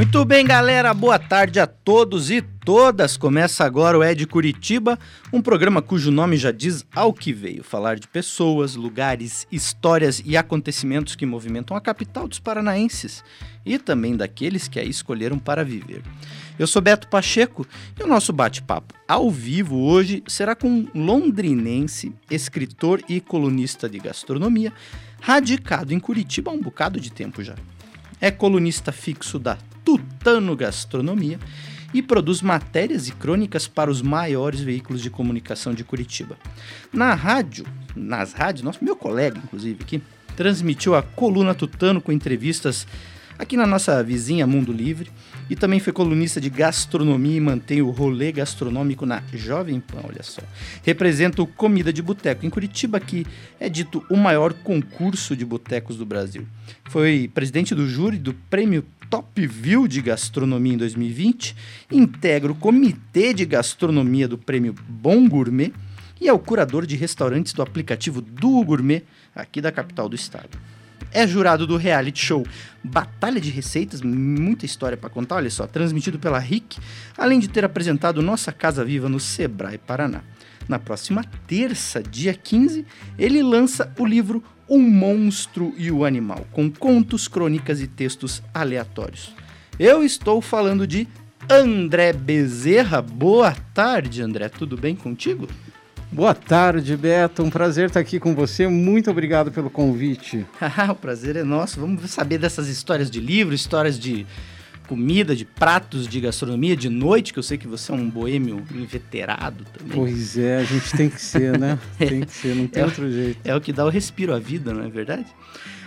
Muito bem, galera. Boa tarde a todos e todas. Começa agora o Ed Curitiba, um programa cujo nome já diz ao que veio: falar de pessoas, lugares, histórias e acontecimentos que movimentam a capital dos paranaenses e também daqueles que a escolheram para viver. Eu sou Beto Pacheco e o nosso bate-papo ao vivo hoje será com um londrinense, escritor e colunista de gastronomia, radicado em Curitiba há um bocado de tempo já. É colunista fixo da Tutano Gastronomia e produz matérias e crônicas para os maiores veículos de comunicação de Curitiba. Na rádio, nas rádios, nosso meu colega inclusive aqui, transmitiu a coluna Tutano com entrevistas aqui na nossa vizinha Mundo Livre e também foi colunista de gastronomia e mantém o rolê gastronômico na Jovem Pan, olha só. Representa o Comida de Boteco em Curitiba, que é dito o maior concurso de botecos do Brasil. Foi presidente do júri do Prêmio Top View de Gastronomia em 2020, integra o Comitê de Gastronomia do Prêmio Bom Gourmet e é o curador de restaurantes do aplicativo Duo Gourmet, aqui da capital do estado. É jurado do reality show Batalha de Receitas, muita história para contar, olha só, transmitido pela RIC, além de ter apresentado Nossa Casa Viva no Sebrae Paraná. Na próxima terça, dia 15, ele lança o livro O Monstro e o Animal, com contos, crônicas e textos aleatórios. Eu estou falando de André Bezerra. Boa tarde, André. Tudo bem contigo? Boa tarde, Beto. Um prazer estar aqui com você. Muito obrigado pelo convite. o prazer é nosso. Vamos saber dessas histórias de livro, histórias de comida, de pratos de gastronomia de noite, que eu sei que você é um boêmio inveterado também. Pois é, a gente tem que ser, né? tem que ser, não tem é, outro jeito. É o que dá o respiro à vida, não é verdade?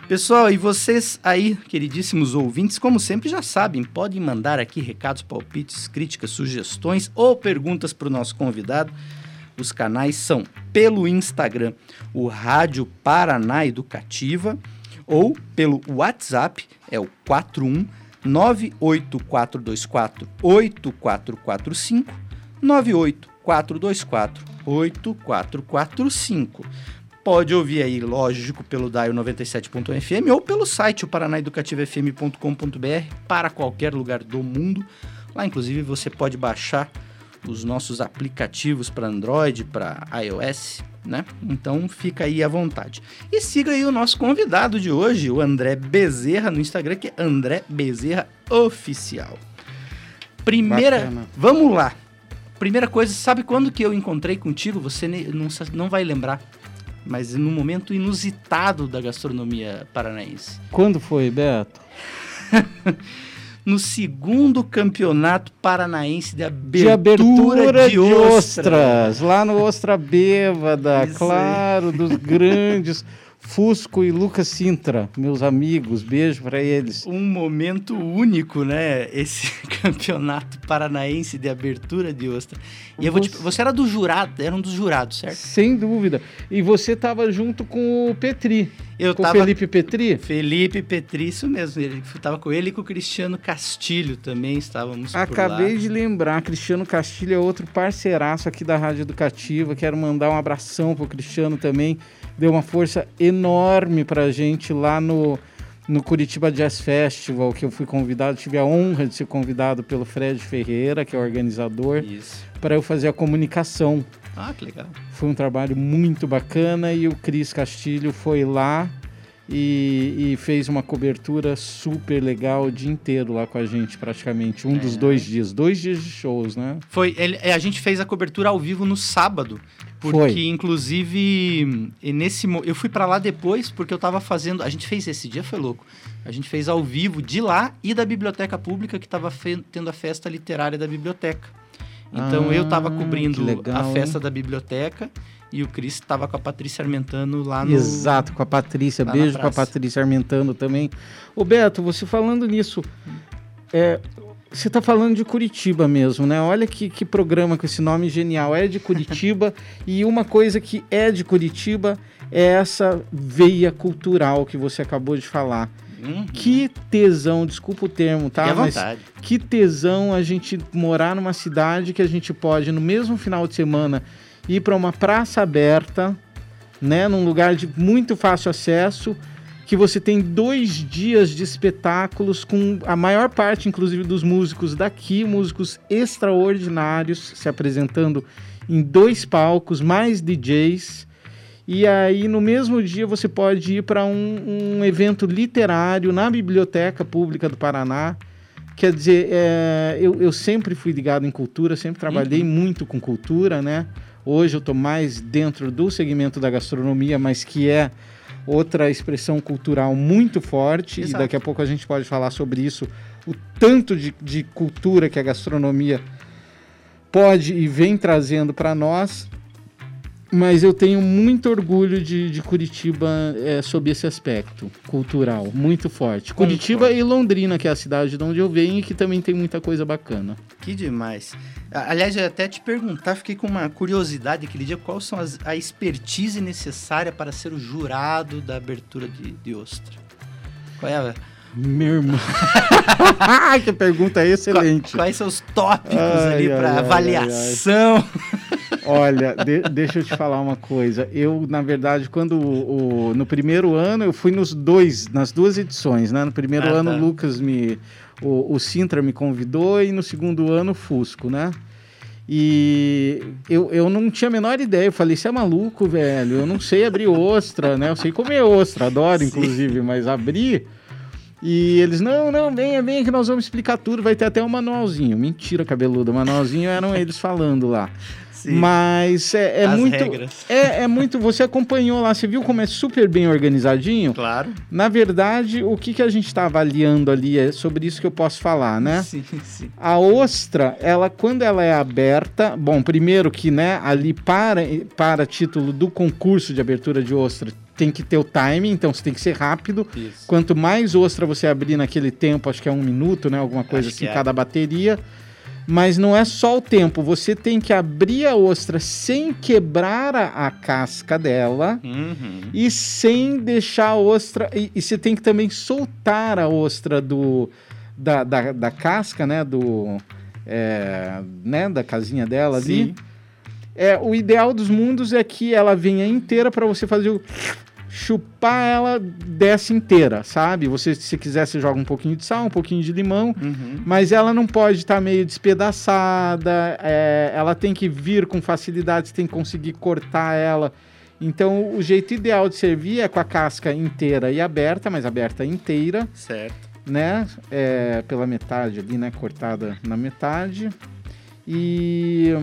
Pessoal, e vocês aí, queridíssimos ouvintes, como sempre já sabem, podem mandar aqui recados, palpites, críticas, sugestões ou perguntas para o nosso convidado. Os canais são pelo Instagram, o Rádio Paraná Educativa, ou pelo WhatsApp, é o 41 98424 8445 98424 8445. Pode ouvir aí, lógico, pelo DAIO 97.fm ou pelo site paranaeducativofm.com.br para qualquer lugar do mundo. Lá, inclusive, você pode baixar os nossos aplicativos para Android, para iOS, né? Então fica aí à vontade. E siga aí o nosso convidado de hoje, o André Bezerra, no Instagram, que é André Bezerra Oficial. Primeira. Bacana. Vamos lá. Primeira coisa, sabe quando que eu encontrei contigo? Você não, não vai lembrar. Mas num momento inusitado da gastronomia paranaense. Quando foi, Beto? no segundo campeonato paranaense de abertura de, abertura de, de ostras. Lá no Ostra Bêbada, claro, dos grandes. Fusco e Lucas Sintra, meus amigos, beijo para eles. Um momento único, né? Esse campeonato paranaense de abertura de ostra. E você... Te... você era do jurado, era um dos jurados, certo? Sem dúvida. E você estava junto com o Petri. Eu com tava... Felipe Petri? Felipe Petri, isso mesmo. Ele estava com ele e com o Cristiano Castilho também, estávamos Acabei de lembrar, Cristiano Castilho é outro parceiraço aqui da Rádio Educativa. Quero mandar um abração pro Cristiano também deu uma força enorme para a gente lá no, no Curitiba Jazz Festival, que eu fui convidado, tive a honra de ser convidado pelo Fred Ferreira, que é o organizador, para eu fazer a comunicação. Ah, que legal. Foi um trabalho muito bacana e o Cris Castilho foi lá e, e, fez uma cobertura super legal o dia inteiro lá com a gente, praticamente. Um é. dos dois dias. Dois dias de shows, né? Foi. Ele, a gente fez a cobertura ao vivo no sábado. Porque, Foi. inclusive, nesse eu fui para lá depois porque eu tava fazendo. A gente fez esse dia, foi louco. A gente fez ao vivo de lá e da biblioteca pública que tava tendo a festa literária da biblioteca. Então ah, eu tava cobrindo legal, a festa hein? da biblioteca e o Cris estava com a Patrícia Armentano lá no. Exato, com a Patrícia. Beijo com a Patrícia Armentano também. Ô Beto, você falando nisso, é, você está falando de Curitiba mesmo, né? Olha que, que programa com esse nome genial. É de Curitiba e uma coisa que é de Curitiba é essa veia cultural que você acabou de falar. Uhum. Que tesão, desculpa o termo, tá? À Mas vontade. que tesão a gente morar numa cidade que a gente pode, no mesmo final de semana, ir para uma praça aberta, né? Num lugar de muito fácil acesso, que você tem dois dias de espetáculos com a maior parte, inclusive, dos músicos daqui, músicos extraordinários se apresentando em dois palcos, mais DJs. E aí, no mesmo dia, você pode ir para um, um evento literário na Biblioteca Pública do Paraná. Quer dizer, é, eu, eu sempre fui ligado em cultura, sempre trabalhei muito com cultura, né? Hoje eu estou mais dentro do segmento da gastronomia, mas que é outra expressão cultural muito forte. Exato. E daqui a pouco a gente pode falar sobre isso, o tanto de, de cultura que a gastronomia pode e vem trazendo para nós. Mas eu tenho muito orgulho de, de Curitiba é, sob esse aspecto cultural, muito forte. Curitiba e Londrina, que é a cidade de onde eu venho e que também tem muita coisa bacana. Que demais. Aliás, eu até te perguntar, fiquei com uma curiosidade aquele dia, qual são as, a expertise necessária para ser o jurado da abertura de, de Ostra? Qual é a, Meu irmão. que pergunta excelente. Quais são os tópicos Ai, ali ai, para ai, avaliação? Olha, de- deixa eu te falar uma coisa. Eu, na verdade, quando o, o- no primeiro ano, eu fui nos dois, nas duas edições, né? No primeiro Ah, ano, tá. o Lucas me. O, o Sintra me convidou e no segundo ano, o Fusco, né? E eu, eu não tinha a menor ideia. Eu falei, você é maluco, velho? Eu não sei abrir ostra, né? Eu sei comer ostra, adoro, Sim. inclusive, mas abrir. E eles, não, não, venha, venha que nós vamos explicar tudo. Vai ter até um manualzinho. Mentira, cabeludo. O manualzinho eram eles falando lá. Sim. Mas é, é muito. regras. É, é muito. Você acompanhou lá, você viu como é super bem organizadinho? Claro. Na verdade, o que, que a gente está avaliando ali é sobre isso que eu posso falar, né? Sim, sim. A ostra, ela quando ela é aberta, bom, primeiro que, né, ali para para título do concurso de abertura de ostra, tem que ter o timing, então você tem que ser rápido. Isso. Quanto mais ostra você abrir naquele tempo, acho que é um minuto, né? Alguma coisa Acho assim, é. cada bateria. Mas não é só o tempo, você tem que abrir a ostra sem quebrar a, a casca dela Uhum. e sem deixar a ostra. E, e você tem que também soltar a ostra do, da, da, da casca, né? Do. é, né, da casinha dela ali. Sim. É, o ideal dos mundos é que ela venha inteira para você fazer o chupar ela desce inteira, sabe? Você se quiser você joga um pouquinho de sal, um pouquinho de limão, Uhum. mas ela não pode estar meio despedaçada, é, ela tem que vir com facilidade, você tem que conseguir cortar ela. Então, o jeito ideal de servir é com a casca inteira e aberta, mas aberta inteira, Certo. né? É, pela metade ali, né? Cortada na metade. E,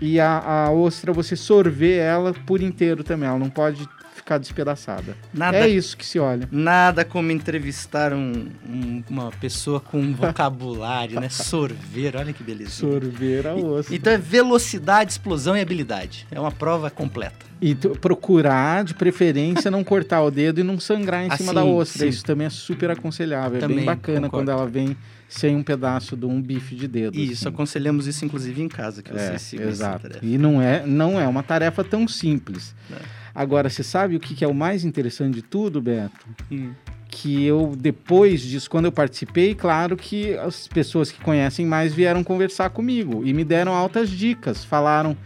e a, a ostra, você sorver ela por inteiro também, ela não pode ficar despedaçada. Nada, É isso que se olha. nada como entrevistar um- um- uma pessoa com um vocabulário, né? Sorver, olha que beleza. Sorver a ostra. Então é velocidade, explosão e habilidade. É uma prova completa. E procurar, de preferência, não cortar o dedo e não sangrar em Ah, cima da ostra. sim. Isso também é super aconselhável. É Também, bem bacana concordo. quando ela vem sem um pedaço de um bife de dedo. Isso, assim. aconselhamos isso inclusive em casa, que É, vocês sigam exato. E não é, não é uma tarefa tão simples. É. Agora, você sabe o que que é o mais interessante de tudo, Beto? Hum. que eu, depois disso, quando eu participei, claro que as pessoas que conhecem mais vieram conversar comigo e me deram altas dicas. Falaram,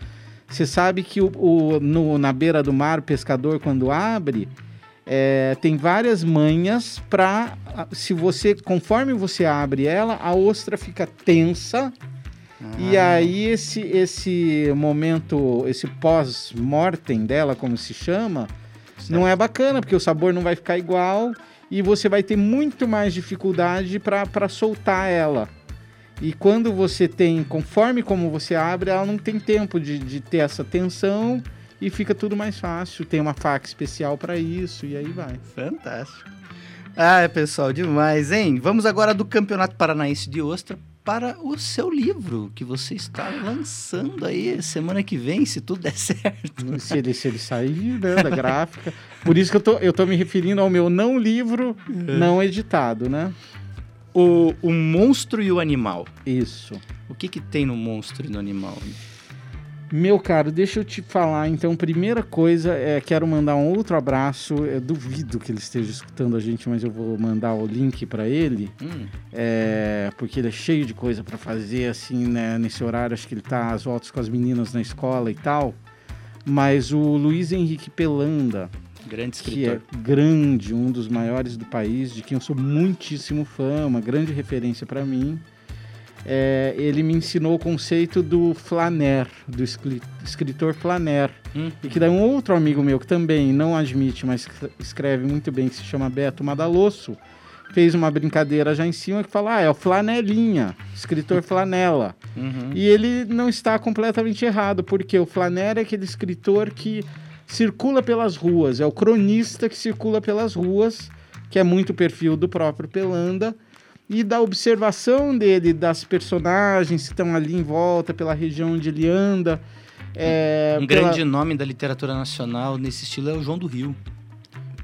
você sabe que o, o- no- na beira do mar, o pescador, quando abre, é, tem várias manhas para, se você, conforme você abre ela, a ostra fica tensa e Ah, aí esse, esse momento, esse pós-mortem dela, como se chama, não é bacana, porque o sabor não vai ficar igual e você vai ter muito mais dificuldade para soltar ela. E quando você tem, conforme como você abre, ela não tem tempo de, de ter essa tensão e fica tudo mais fácil. Tem uma faca especial para isso e aí vai. Fantástico. Ah, pessoal, demais, hein? Vamos agora do Campeonato Paranaense de Ostra para o seu livro, que você está lançando aí semana que vem, se tudo der certo. Se ele, se ele sair né, da gráfica. Por isso que eu tô, eu tô me referindo ao meu não livro, não editado, né? O, o Monstro e o Animal. Isso. O que que tem no Monstro e no Animal? Meu caro, deixa eu te falar. Então, primeira coisa, é, quero mandar um outro abraço. Eu duvido que ele esteja escutando a gente, mas eu vou mandar o link para ele, Hum, é, porque ele é cheio de coisa para fazer, assim, né, nesse horário. Acho que ele tá às voltas com as meninas na escola e tal. Mas o Luiz Henrique Pelanda, grande que é escritor. grande, um dos maiores do país, de quem eu sou muitíssimo fã, uma grande referência para mim. É, ele me ensinou o conceito do flaner, do escri- escritor flaner, Hum, e que daí um outro amigo meu que também não admite, mas escreve muito bem, que se chama Beto Madalosso, fez uma brincadeira já em cima que fala, ah, é o flanelinha, escritor flanela. uhum. E ele não está completamente errado, porque o Flanera é aquele escritor que circula pelas ruas, é o cronista que circula pelas ruas, que é muito o perfil do próprio Pelanda, e da observação dele das personagens que estão ali em volta, pela região onde ele anda. é, Um pela- grande nome da literatura nacional nesse estilo é o João do Rio.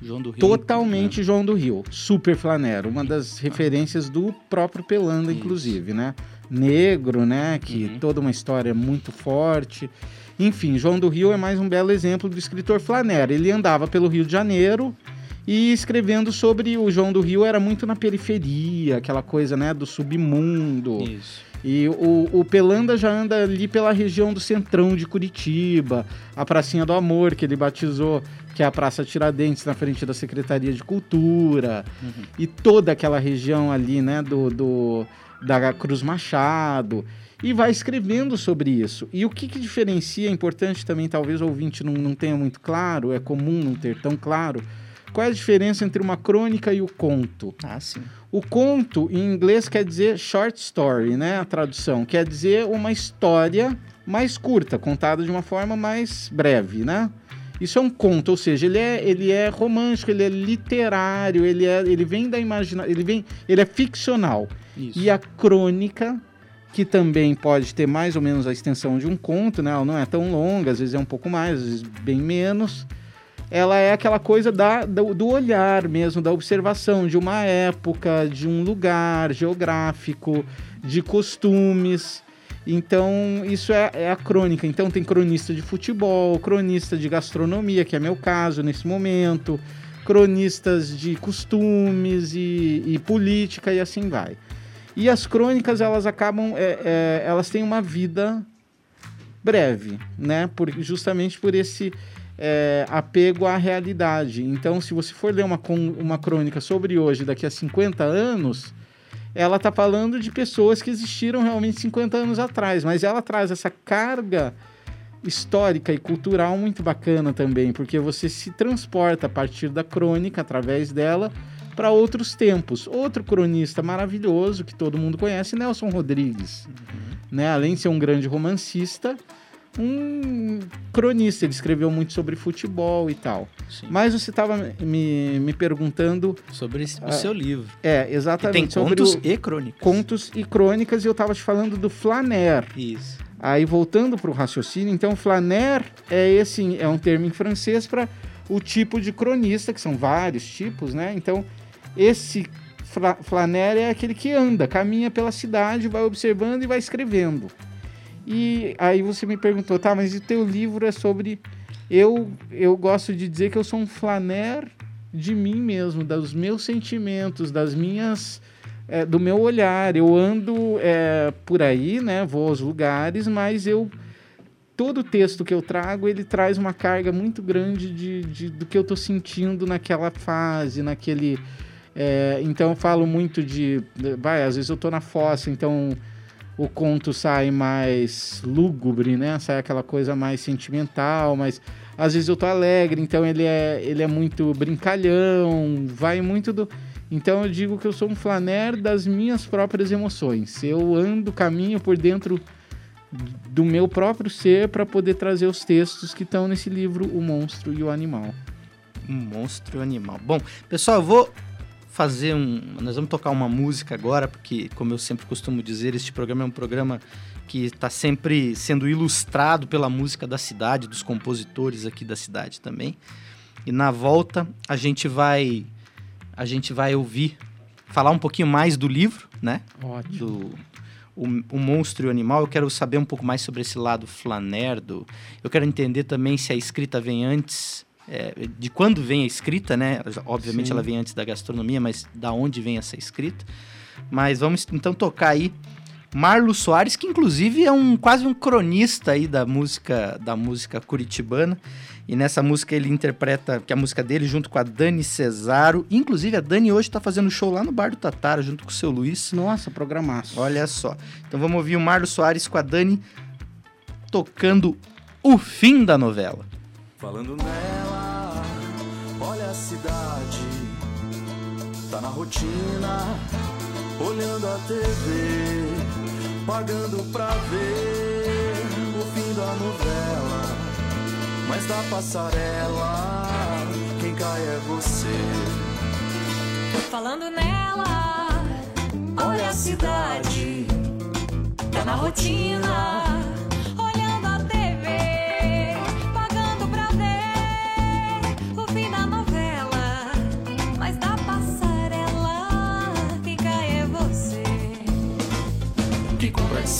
João do Rio. Totalmente João do Rio, super flanero, uma das referências do próprio Pelanda, Isso. inclusive, né? Negro, né? Que Uhum. toda uma história muito forte. Enfim, João do Rio é mais um belo exemplo do escritor flanero. Ele andava pelo Rio de Janeiro e escrevendo sobre o João do Rio era muito na periferia, aquela coisa, né, do submundo. Isso. E o, o Pelanda já anda ali pela região do centrão de Curitiba, a Pracinha do Amor, que ele batizou, que é a Praça Tiradentes, na frente da Secretaria de Cultura, Uhum. e toda aquela região ali, né, do, do- da Cruz Machado, e vai escrevendo sobre isso. E o que, que diferencia, é importante também, talvez o ouvinte não, não tenha muito claro, é comum não ter tão claro, qual é a diferença entre uma crônica e o conto? Ah, sim. O conto, em inglês, quer dizer short story, né? A tradução. Quer dizer uma história mais curta, contada de uma forma mais breve, né? Isso é um conto, ou seja, ele é, ele é romântico, ele é literário, ele, é, ele vem da imaginação, ele vem, ele é ficcional. Isso. E a crônica, que também pode ter mais ou menos a extensão de um conto, né? Ela não é tão longa, às vezes é um pouco mais, às vezes bem menos. Ela é aquela coisa da, do, do olhar mesmo, da observação de uma época, de um lugar geográfico, de costumes. Então, isso é, é a crônica. Então, tem cronista de futebol, cronista de gastronomia, que é meu caso nesse momento, cronistas de costumes e, e política e assim vai. E as crônicas, elas acabam, é, é, elas têm uma vida breve, né? Por, justamente por esse é, apego à realidade. Então, se você for ler uma, uma crônica sobre hoje, daqui a 50 anos, ela está falando de pessoas que existiram realmente 50 anos atrás, mas ela traz essa carga histórica e cultural muito bacana também, porque você se transporta a partir da crônica, através dela, para outros tempos. Outro cronista maravilhoso que todo mundo conhece, Nelson Rodrigues. Né? Além de ser um grande romancista, um cronista. Ele escreveu muito sobre futebol e tal. Sim. Mas você estava me, me perguntando. Sobre esse- o Ah, seu livro. É, Que tem exatamente. sobre contos o- e crônicas. contos e crônicas, e eu estava te falando do Flaner. Isso. Aí voltando para o raciocínio, então flaner é esse é um termo em francês para o tipo de cronista, que são vários tipos, né? Então esse fla- flaner é aquele que anda, caminha pela cidade, vai observando e vai escrevendo. E aí você me perguntou, tá, mas o teu livro é sobre eu eu gosto de dizer que eu sou um flaner de mim mesmo, dos meus sentimentos, das minhas é, do meu olhar. Eu ando é, por aí, né? Vou aos lugares, mas eu todo texto que eu trago ele traz uma carga muito grande de, de- do que eu tô sentindo naquela fase, naquele. é, então eu falo muito de, vai, às vezes eu tô na fossa, então o conto sai mais lúgubre, né? Sai aquela coisa mais sentimental, mas às vezes eu tô alegre, então ele é, ele é muito brincalhão, vai muito do. Então eu digo que eu sou um flaner das minhas próprias emoções. Eu ando, caminho por dentro do meu próprio ser para poder trazer os textos que estão nesse livro O Monstro e o Animal. Um monstro e um animal. Bom, pessoal, eu vou fazer um. Nós vamos tocar uma música agora, porque, como eu sempre costumo dizer, este programa é um programa que está sempre sendo ilustrado pela música da cidade, dos compositores aqui da cidade também. E na volta a gente vai a gente vai ouvir falar um pouquinho mais do livro, né? Ótimo. Do o, o Monstro e o Animal, eu quero saber um pouco mais sobre esse lado flanerdo. Eu quero entender também se a escrita vem antes, é, de quando vem a escrita, né? Obviamente Sim. ela vem antes da gastronomia, mas da onde vem essa escrita. Mas vamos então tocar aí Marlo Soares, que inclusive é um quase um cronista aí da música da música curitibana. E nessa música ele interpreta, que é a música dele, junto com a Dani Cesaro. Inclusive, a Dani hoje tá fazendo show lá no Bar do Tatara, junto com o seu Luiz. Nossa, programaço. Olha só. Então vamos ouvir o Marlo Soares com a Dani tocando o fim da novela. Falando nela, a cidade, tá na rotina, olhando a TV, pagando pra ver o fim da novela. Mas da passarela, quem cai é você. Falando nela, olha a cidade, tá na rotina,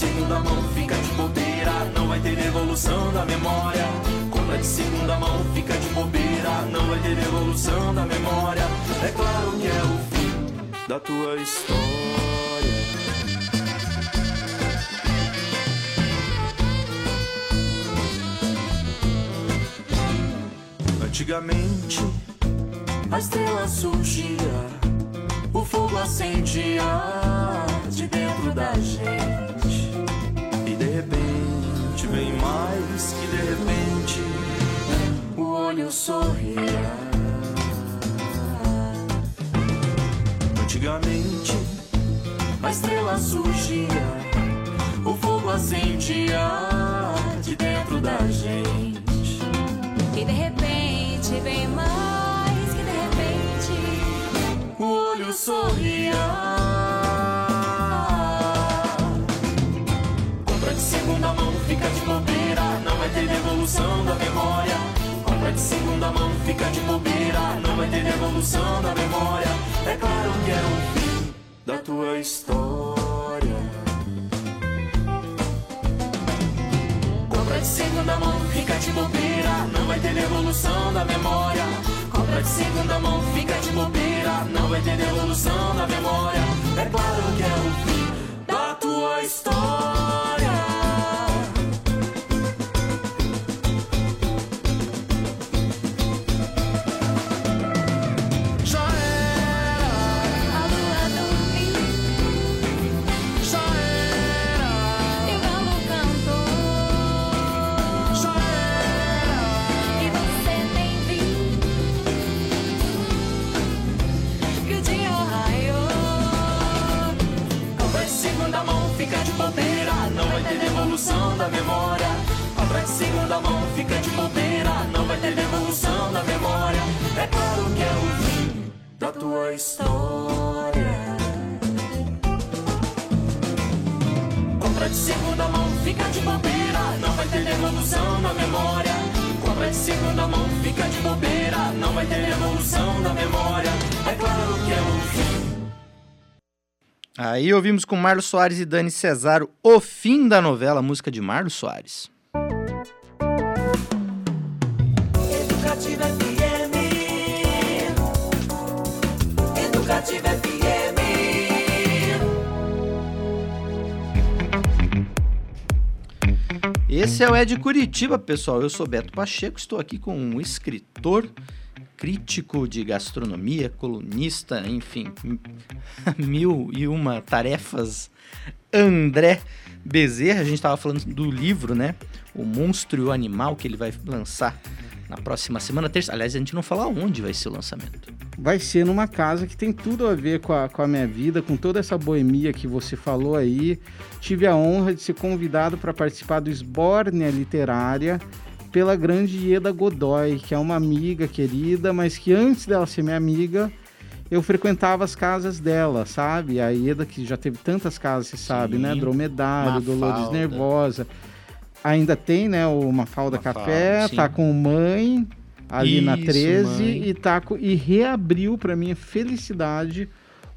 segunda mão fica de bobeira, não vai ter devolução da memória. Compra de segunda mão fica de bobeira, não vai ter devolução da memória. É claro que é o fim da tua história. Antigamente a estrela surgia, o fogo acendia de dentro da gente. Bem mais que de repente, o olho sorria. Antigamente, a estrela surgia, o fogo acendia de dentro da gente. E de repente, bem mais que de repente, o olho sorria. Segunda mão, fica de bobeira, não vai ter devolução da memória. Compra de segunda mão, fica de bobeira, não vai ter devolução da memória. É claro que é o fim da tua história. Compra de segunda mão, fica de bobeira, não vai ter devolução da memória. Compra de segunda mão, fica de bobeira, não vai ter devolução da memória. É claro que é o fim da tua história. Da memória. De segunda mão, fica de bobeira, não vai ter devolução da memória. É claro que é o fim da tua história. Compra de segunda mão, fica de bobeira, não vai ter devolução da memória. Compra de segunda mão, fica de bobeira, não vai ter devolução da memória. É claro que é o fim Aí ouvimos com Marlos Soares e Dani Cesaro o fim da novela, música de Marlos Soares. Educativa FM. Educativa FM. Esse é o Ed Curitiba, pessoal. Eu sou Beto Pacheco, estou aqui com um escritor, crítico de gastronomia, colunista, enfim, mil e uma tarefas. André Bezerra, a gente estava falando do livro, né? O Monstro e o Animal, que ele vai lançar na próxima semana, terça. Aliás, a gente não fala onde vai ser o lançamento. Vai ser numa casa que tem tudo a ver com a, com a minha vida, com toda essa boemia que você falou aí. Tive a honra de ser convidado para participar do Esbórnia Literária pela grande Ieda Godoy, que é uma amiga querida, mas que antes dela ser minha amiga, eu frequentava as casas dela, sabe? A Ieda, que já teve tantas casas, você sabe, né? Dromedário, Dolores. Nervosa. Ainda tem, né, o Mafalda Mafalda, Café, sim. tá com mãe ali na Isso, 13 Mãe. e tá com, e reabriu para minha felicidade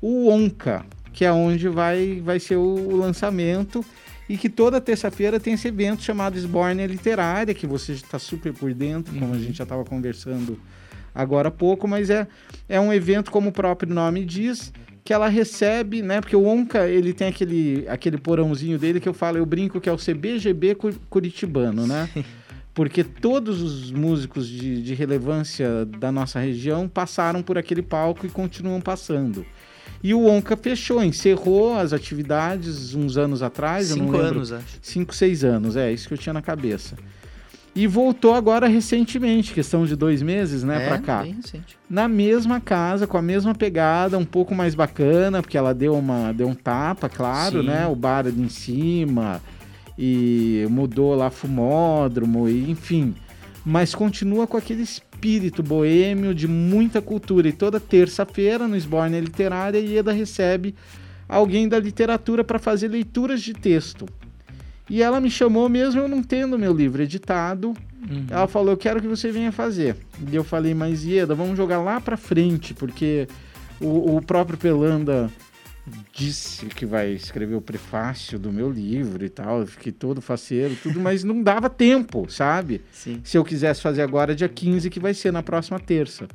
o Onca. que é onde vai, vai ser o, o lançamento. E que toda terça-feira tem esse evento chamado Esbórnia Literária, que você está super por dentro, como a gente já estava conversando agora há pouco, mas é, é um evento, como o próprio nome diz, que ela recebe, né? Porque o Onca, ele tem aquele, aquele porãozinho dele que eu falo, eu brinco que é o CBGB cu- curitibano, né? Porque todos os músicos de, de relevância da nossa região passaram por aquele palco e continuam passando. E o Onca fechou, encerrou as atividades uns anos atrás, Cinco anos, acho. 5, 6 anos, é isso que eu tinha na cabeça. E voltou agora recentemente, questão de dois meses, né, é, pra cá. Bem recente. Na mesma casa, com a mesma pegada, um pouco mais bacana, porque ela deu, uma, deu um tapa, claro, Sim. né? O bar ali em cima, e mudou lá fumódromo, e, enfim. Mas continua com aquele espírito boêmio de muita cultura. E toda terça-feira, no Esborne Literária, Ieda recebe alguém da literatura para fazer leituras de texto. E ela me chamou mesmo eu não tendo meu livro editado. Uhum. Ela falou, eu quero que você venha fazer. E eu falei, mas Ieda, vamos jogar lá pra frente, porque o, o próprio Pelanda disse que vai escrever o prefácio do meu livro e tal. Eu fiquei todo faceiro, tudo, mas não dava tempo, sabe? Sim. Se eu quisesse fazer agora, dia 15, que vai ser na próxima terça.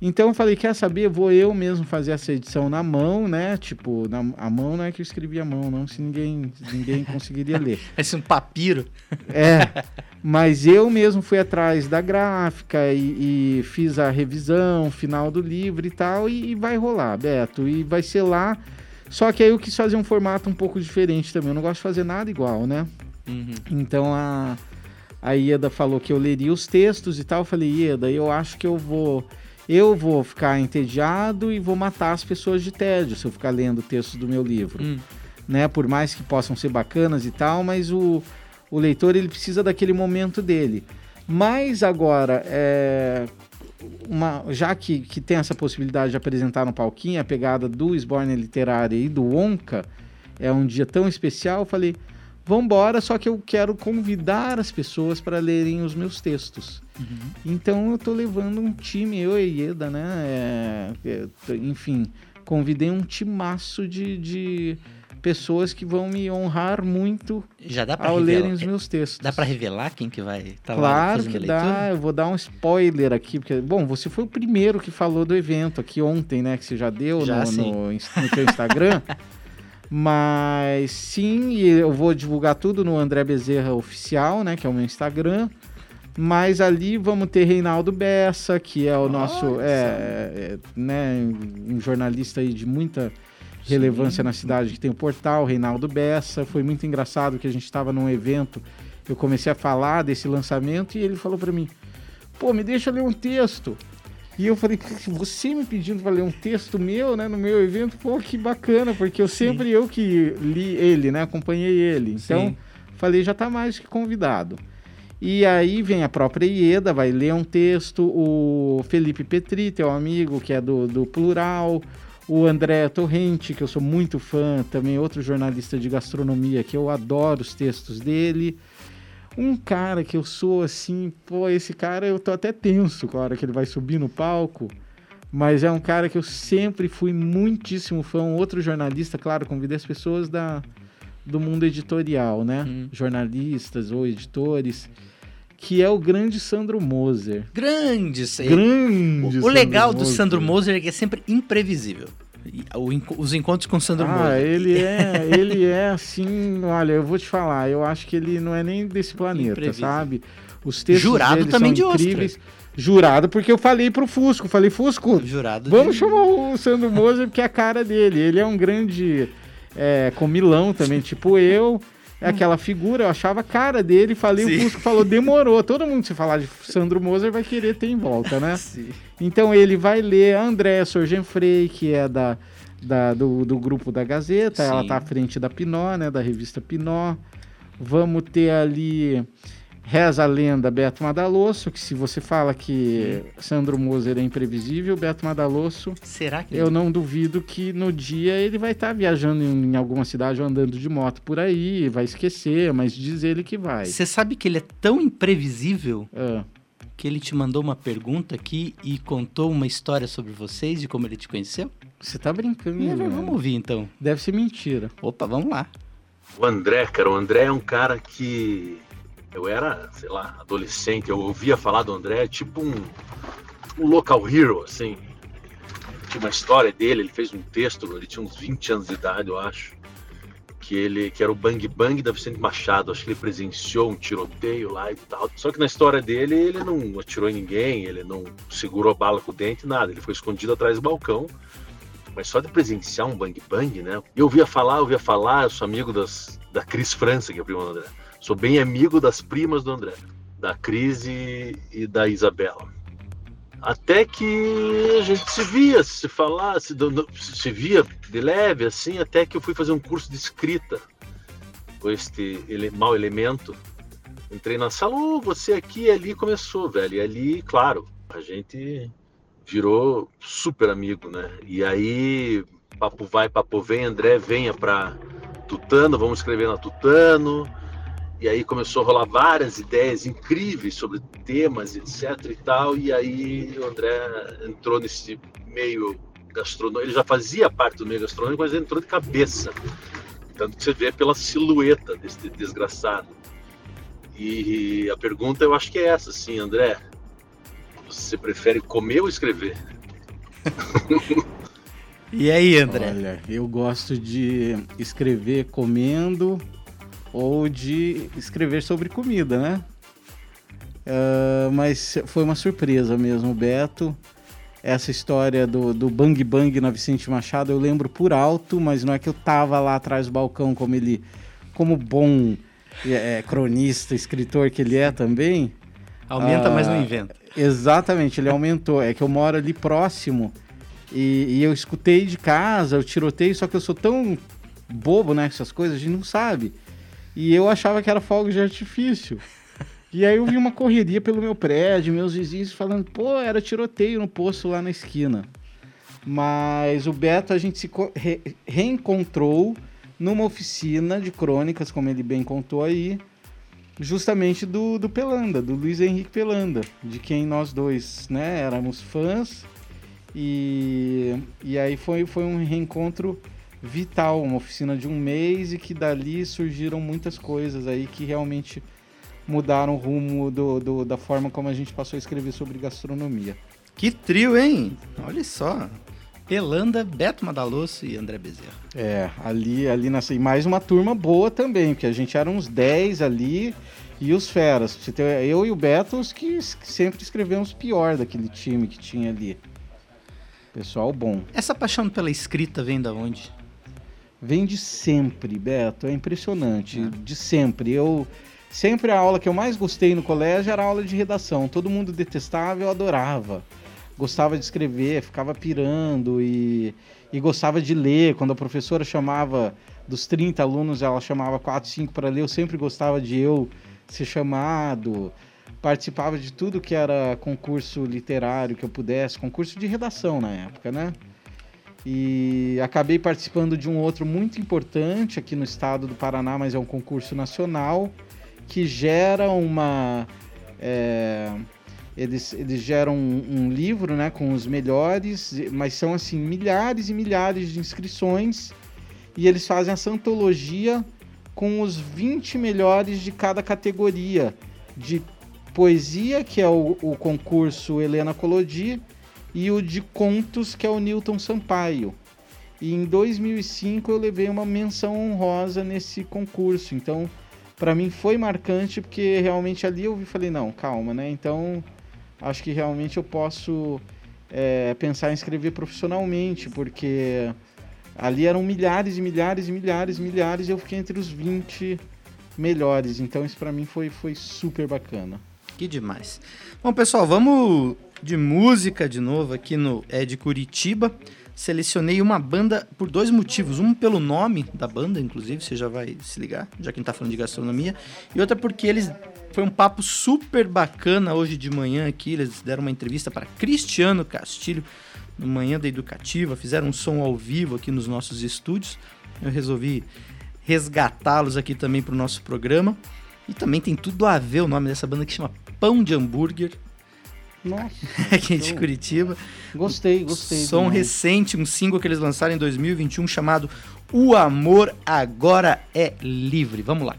Então eu falei, quer saber? Vou eu mesmo fazer essa edição na mão, né? Tipo, na, a mão não é que eu escrevi a mão, não, se ninguém, ninguém conseguiria ler. Esse um papiro. É, mas eu mesmo fui atrás da gráfica e, e fiz a revisão final do livro e tal, e, e vai rolar, Beto, e vai ser lá. Só que aí eu quis fazer um formato um pouco diferente também. Eu não gosto de fazer nada igual, né? Uhum. Então a, a Ieda falou que eu leria os textos e tal. Eu falei, Ieda, eu acho que eu vou. Eu vou ficar entediado e vou matar as pessoas de tédio se eu ficar lendo o texto do meu livro Hum. né? Por mais que possam ser bacanas e tal, mas o, o leitor ele precisa daquele momento dele. Mas agora, é, uma, já que, que tem essa possibilidade de apresentar no palquinho a pegada do Esborne Literária e do Onca, é um dia tão especial, eu falei, vambora, só que eu quero convidar as pessoas para lerem os meus textos. Então eu tô levando um time, eu e Ieda, né? É, é, enfim, convidei um timaço de, de pessoas que vão me honrar muito Já dá pra ao revelar. lerem os meus textos. Dá pra revelar quem que vai estar lá Claro que leitura? dá, eu vou dar um spoiler aqui, porque, bom, você foi o primeiro que falou do evento aqui ontem, né, que você já deu Já, no, no, no teu Instagram, mas sim, e eu vou divulgar tudo no André Bezerra Oficial, né, que é o meu Instagram, mas ali vamos ter Reinaldo Bessa, que é o nosso, é, é, né, um jornalista aí de muita relevância na cidade, que tem o portal Reinaldo Bessa, foi muito engraçado que a gente estava num evento eu comecei a falar desse lançamento e ele falou pra mim: pô, me deixa ler um texto. E eu falei: você me pedindo pra ler um texto meu, né, no meu evento, pô, que bacana, porque eu sempre eu que li ele, né, acompanhei ele. Então, Sim. falei: já tá mais que convidado. E aí vem a própria Ieda, vai ler um texto, o Felipe Petri, teu amigo, que é do, do Plural, o André Torrente, que eu sou muito fã, também outro jornalista de gastronomia, que eu adoro os textos dele. Um cara que eu sou assim, pô, esse cara eu tô até tenso com a hora que ele vai subir no palco, mas é um cara que eu sempre fui muitíssimo fã, um outro jornalista, claro, convidei as pessoas da, do mundo editorial, né? Hum. Jornalistas ou editores, que é o grande Sandro Moser. Grande, sei. Grande O, o legal do. Sandro Moser é que é sempre imprevisível. Os encontros com o Sandro Ah, Moser. ele é, ele é assim, olha, eu vou te falar, eu acho que ele não é nem desse planeta, sabe? Os textos Jurado também são de ostra. incríveis. Jurado, porque eu falei pro Fusco, falei, Fusco, Jurado. vamos de- chamar o Sandro Moser, porque é a cara dele. Ele é um grande é, comilão também, tipo eu. É aquela figura, eu achava a cara dele, falei, Sim. o Fusco falou, demorou. Todo mundo, se falar de Sandro Moser, vai querer ter em volta, né? Sim. Então ele vai ler a Andréa Sorgenfrey, que é da, da- do, do grupo da Gazeta, ela Sim. tá à frente da Pinó, né? Da revista Pinó. Vamos ter ali Reza a Lenda Beto Madalosso, que se você fala que Sandro Moser é imprevisível, Beto Madalosso, Será que eu não duvido que no dia ele vai estar viajando em, alguma cidade ou andando de moto por aí, vai esquecer, mas diz ele que vai. Você sabe que ele é tão imprevisível Ah, que ele te mandou uma pergunta aqui e contou uma história sobre vocês e como ele te conheceu? Você tá brincando, É, velho. vamos ouvir então. Deve ser mentira. Opa, vamos lá. O André, cara, o André é um cara que eu era, sei lá, adolescente, eu ouvia falar do André, tipo um, um local hero, assim. Tinha uma história dele, ele fez um texto, ele tinha uns 20 anos de idade, eu acho, que ele que era o Bang Bang da Vicente Machado, acho que ele presenciou um tiroteio lá e tal. Só que na história dele, ele não atirou em ninguém, ele não segurou bala com o dente, nada, ele foi escondido atrás do balcão. Mas só de presenciar um bang bang, né? Eu ouvia falar, eu ouvia falar, eu sou amigo das, da Cris França, que é a prima do André. Sou bem amigo das primas do André, da Cris e, da Isabela. Até que a gente se via, se falar, se, via de leve, assim, até que eu fui fazer um curso de escrita com este ele, mau elemento. Entrei na sala, "Ô, você aqui e ali começou, velho. E ali, claro, a gente virou super amigo, né? E aí, papo vai, papo vem, André venha pra Tutano, vamos escrever na Tutano. E aí começou a rolar várias ideias incríveis sobre temas, etc e tal. E aí o André entrou nesse meio gastronômico. Ele já fazia parte do meio gastronômico, mas ele entrou de cabeça. Tanto que você vê pela silhueta desse desgraçado. E a pergunta eu acho que é essa, sim, André. Você prefere comer ou escrever? E aí, André? Olha, eu gosto de escrever comendo ou de escrever sobre comida, né? Ah, mas foi uma surpresa mesmo, Beto. Essa história do, do Bang Bang na Vicente Machado eu lembro por alto, mas não é que eu tava lá atrás do balcão como ele, como bom é, cronista, escritor que ele é também. Aumenta, mas não Ah, inventa. Exatamente, ele aumentou. É que eu moro ali próximo e, e eu escutei de casa o tiroteio, só que eu sou tão bobo, né? Essas coisas, a gente não sabe. E eu achava que era fogo de artifício. E aí eu vi uma correria pelo meu prédio, meus vizinhos falando, pô, era tiroteio no poço lá na esquina. Mas o Beto a gente se re- reencontrou numa oficina de crônicas, como ele bem contou aí, justamente do, do Pelanda, do Luiz Henrique Pelanda, de quem nós dois, né, éramos fãs. E, e aí foi, foi um reencontro vital, uma oficina de um mês e que dali surgiram muitas coisas aí que realmente mudaram o rumo do, do- da forma como a gente passou a escrever sobre gastronomia. Que trio, hein? Olha só. Pelanda, Beto Madalosso e André Bezerra. É, ali, ali nessa. E mais uma turma boa também, porque a gente era uns 10 ali e os feras. Eu e o Beto, os que sempre escrevemos pior daquele time que tinha ali. Pessoal bom. Essa paixão pela escrita vem da onde? Vem de sempre, Beto. É impressionante. De sempre. Eu. Sempre a aula que eu mais gostei no colégio era a aula de redação. Todo mundo detestava, eu adorava. Gostava de escrever, ficava pirando e, e gostava de ler. Quando a professora chamava dos 30 alunos, ela chamava 4, 5 para ler, eu sempre gostava de eu ser chamado. Participava de tudo que era concurso literário que eu pudesse, concurso de redação na época, né? E acabei participando de um outro muito importante aqui no estado do Paraná, mas é um concurso nacional que gera uma. é, eles, eles geram um, um livro né, com os melhores, mas são assim milhares e milhares de inscrições e eles fazem essa antologia com os 20 melhores de cada categoria de poesia, que é o, o concurso Helena Colodi, e o de contos, que é o Newton Sampaio. E em 2005 eu levei uma menção honrosa nesse concurso. Então, para mim foi marcante porque realmente ali eu falei não, calma, né? Então, acho que realmente eu posso é, pensar em escrever profissionalmente, porque ali eram milhares e milhares e milhares e milhares e eu fiquei entre os 20 melhores. Então, isso para mim foi, foi super bacana. Que demais. Bom, pessoal, vamos de música de novo aqui no É de Curitiba. Selecionei uma banda por dois motivos. Um pelo nome da banda, inclusive, você já vai se ligar, já que a gente tá falando de gastronomia. E outra porque eles. Foi um papo super bacana hoje de manhã aqui. Eles deram uma entrevista para Cristiano Castilho no Manhã da Educativa. Fizeram um som ao vivo aqui nos nossos estúdios. Eu resolvi resgatá-los aqui também para o nosso programa. E também tem tudo a ver o nome dessa banda que chama Pão de Hambúrguer. Nossa. aqui de. Curitiba. Gostei, gostei. Som nome. recente, um single que eles lançaram em 2021 chamado O Amor Agora é Livre. Vamos lá.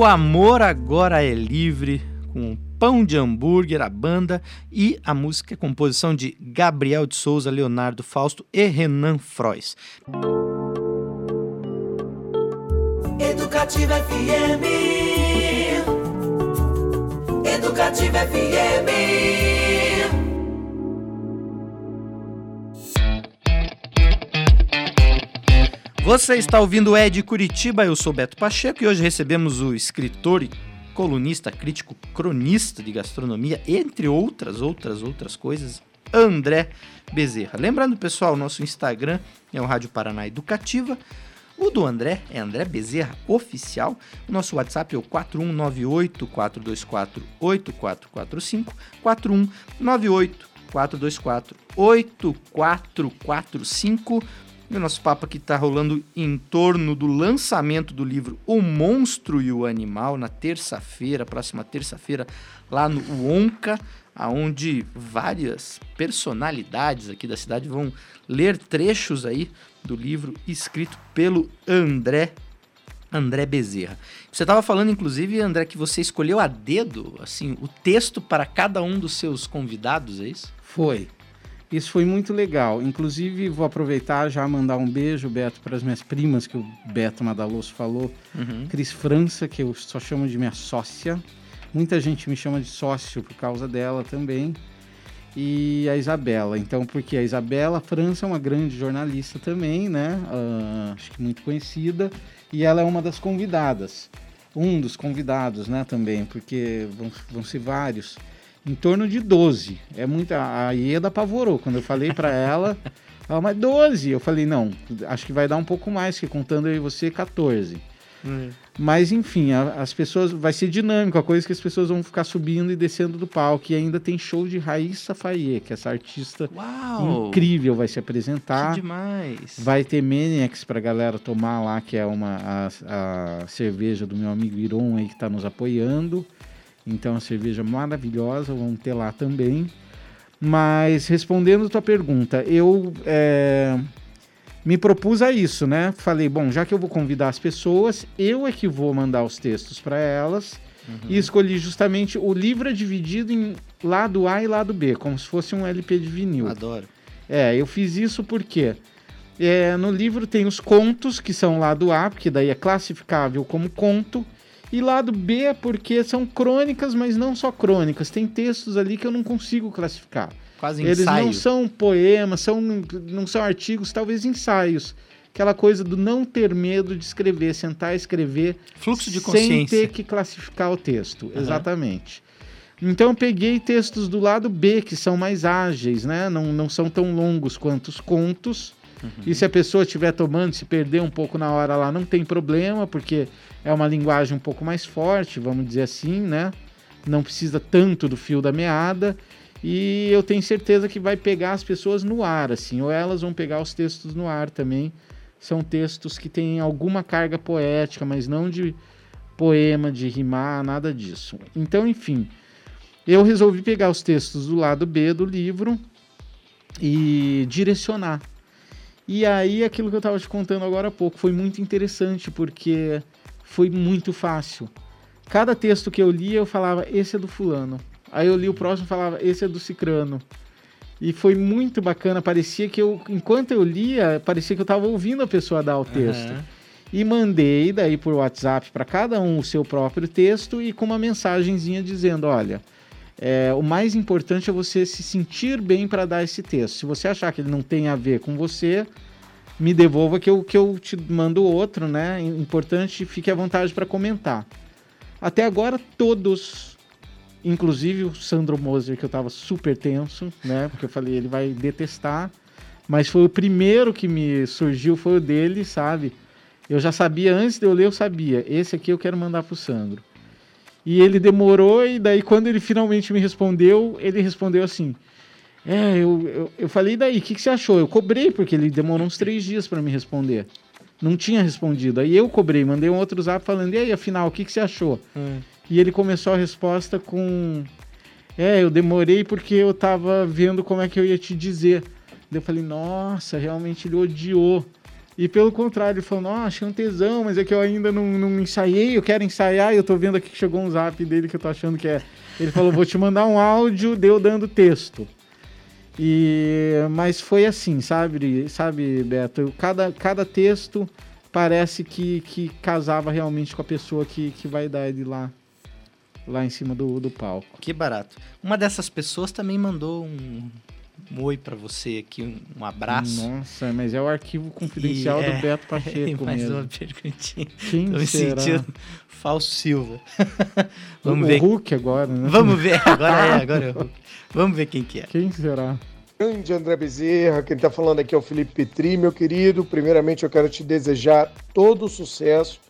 O Amor Agora é Livre, com Pão de Hambúrguer, a banda, e a música é composição de Gabriel de Souza, Leonardo Fausto e Renan Frois. Educativa FM. Educativa FM. Você está ouvindo o Ed Curitiba, eu sou Beto Pacheco e hoje recebemos o escritor e colunista, crítico, cronista de gastronomia, entre outras, outras, outras coisas, André Bezerra. Lembrando, pessoal, nosso Instagram é o Rádio Paraná Educativa. O do André é André Bezerra Oficial. O nosso WhatsApp é o 4198 424 8445. 4198 424 8445. E o nosso papo aqui está rolando em torno do lançamento do livro O Monstro e o Animal, na terça-feira, próxima terça-feira, lá no Onca, aonde várias personalidades aqui da cidade vão ler trechos aí do livro escrito pelo André André Bezerra. Você estava falando, inclusive, André, que você escolheu a dedo, assim, o texto para cada um dos seus convidados, é isso? Foi. Isso foi muito legal. Inclusive, vou aproveitar já mandar um beijo, Beto, para as minhas primas, que o Beto Madaloso falou. Uhum. Cris França, que eu só chamo de minha sócia. Muita gente me chama de sócio por causa dela também. E a Isabela. Então, porque a Isabela França é uma grande jornalista também, né? Ah, acho que muito conhecida. E ela é uma das convidadas. Um dos convidados, né, também, porque vão, vão ser vários. Em torno de 12. É muita. A Ieda apavorou. Quando eu falei para ela, ela, mas 12. Eu falei, não, acho que vai dar um pouco mais, que contando eu e você, 14. Mas enfim, a- as pessoas. Vai ser dinâmico, a coisa é que as pessoas vão ficar subindo e descendo do palco. E ainda tem show de Raíssa Faye, que é essa artista Uau! incrível vai se apresentar. Que demais! Vai ter Maniacs pra galera tomar lá, que é uma a, a cerveja do meu amigo Iron aí que tá nos apoiando. Então, uma cerveja maravilhosa, vamos ter lá também. Mas, respondendo a tua pergunta, eu é, me propus a isso, né? Falei, bom, já que eu vou convidar as pessoas, eu é que vou mandar os textos para elas. E escolhi justamente o livro é dividido em lado A e lado B, como se fosse um LP de vinil. Adoro. É, eu fiz isso porque é, no livro tem os contos, que são lado A, porque daí é classificável como conto, e lado B é porque são crônicas, mas não só crônicas. Tem textos ali que eu não consigo classificar. Quase Eles ensaio. não são poemas, são, não são artigos, talvez ensaios. Aquela coisa do não ter medo de escrever, sentar e escrever Fluxo de sem consciência. ter que classificar o texto. Exatamente. Então eu peguei textos do lado B, que são mais ágeis, né? Não, não são tão longos quanto os contos. E se a pessoa estiver tomando, se perder um pouco na hora lá, não tem problema, porque é uma linguagem um pouco mais forte, vamos dizer assim, né? Não precisa tanto do fio da meada. E eu tenho certeza que vai pegar as pessoas no ar, assim, ou elas vão pegar os textos no ar também. São textos que têm alguma carga poética, mas não de poema, de rimar, nada disso. Então, enfim, eu resolvi pegar os textos do lado B do livro e direcionar. E aí, aquilo que eu estava te contando agora há pouco foi muito interessante, porque foi muito fácil. Cada texto que eu lia, eu falava, esse é do fulano. Aí eu li o próximo e falava, esse é do cicrano. E foi muito bacana, parecia que eu, enquanto eu lia, parecia que eu estava ouvindo a pessoa dar o texto. Aham. E mandei daí por WhatsApp para cada um o seu próprio texto e com uma mensagenzinha dizendo, olha, é, o mais importante é você se sentir bem para dar esse texto. Se você achar que ele não tem a ver com você, me devolva que eu, que eu te mando outro, né? Importante, fique à vontade para comentar. Até agora, todos, inclusive o Sandro Moser, que eu tava super tenso, né? Porque eu falei, ele vai detestar. Mas foi o primeiro que me surgiu, foi o dele, sabe? Eu já sabia, antes de eu ler, eu sabia. Esse aqui eu quero mandar pro Sandro. E ele demorou, e daí quando ele finalmente me respondeu, ele respondeu assim. É, eu, eu, eu falei, daí, o que, que você achou? Eu cobrei, porque ele demorou uns três dias para me responder. Não tinha respondido. Aí eu cobrei, mandei um outro zap falando, e aí, afinal, o que, que você achou? E ele começou a resposta com. É, eu demorei porque eu tava vendo como é que eu ia te dizer. Daí eu falei, nossa, realmente ele odiou. E pelo contrário, ele falou, nossa, achei um tesão, mas é que eu ainda não, não ensaiei, eu quero ensaiar, e eu tô vendo aqui que chegou um zap dele que eu tô achando que é. Ele falou, vou te mandar um áudio, deu dando texto. E mas foi assim, sabe, sabe, Beto? Cada, cada texto parece que, que casava realmente com a pessoa que, que vai dar ele lá, lá em cima do, do palco. Que barato. Uma dessas pessoas também mandou um, um oi pra você aqui, um, abraço. Nossa, mas é o arquivo confidencial E é- do Beto Pacheco Mais mesmo. uma perguntinha. Quem Tô me será? sentindo falso Silva. Vamos o ver. Hulk agora, né? Vamos ver. Agora é, agora é o Hulk. Vamos ver quem que é. Quem será? Grande André Bezerra, quem está falando aqui é o Felipe Petri, meu querido. Primeiramente, eu quero te desejar todo o sucesso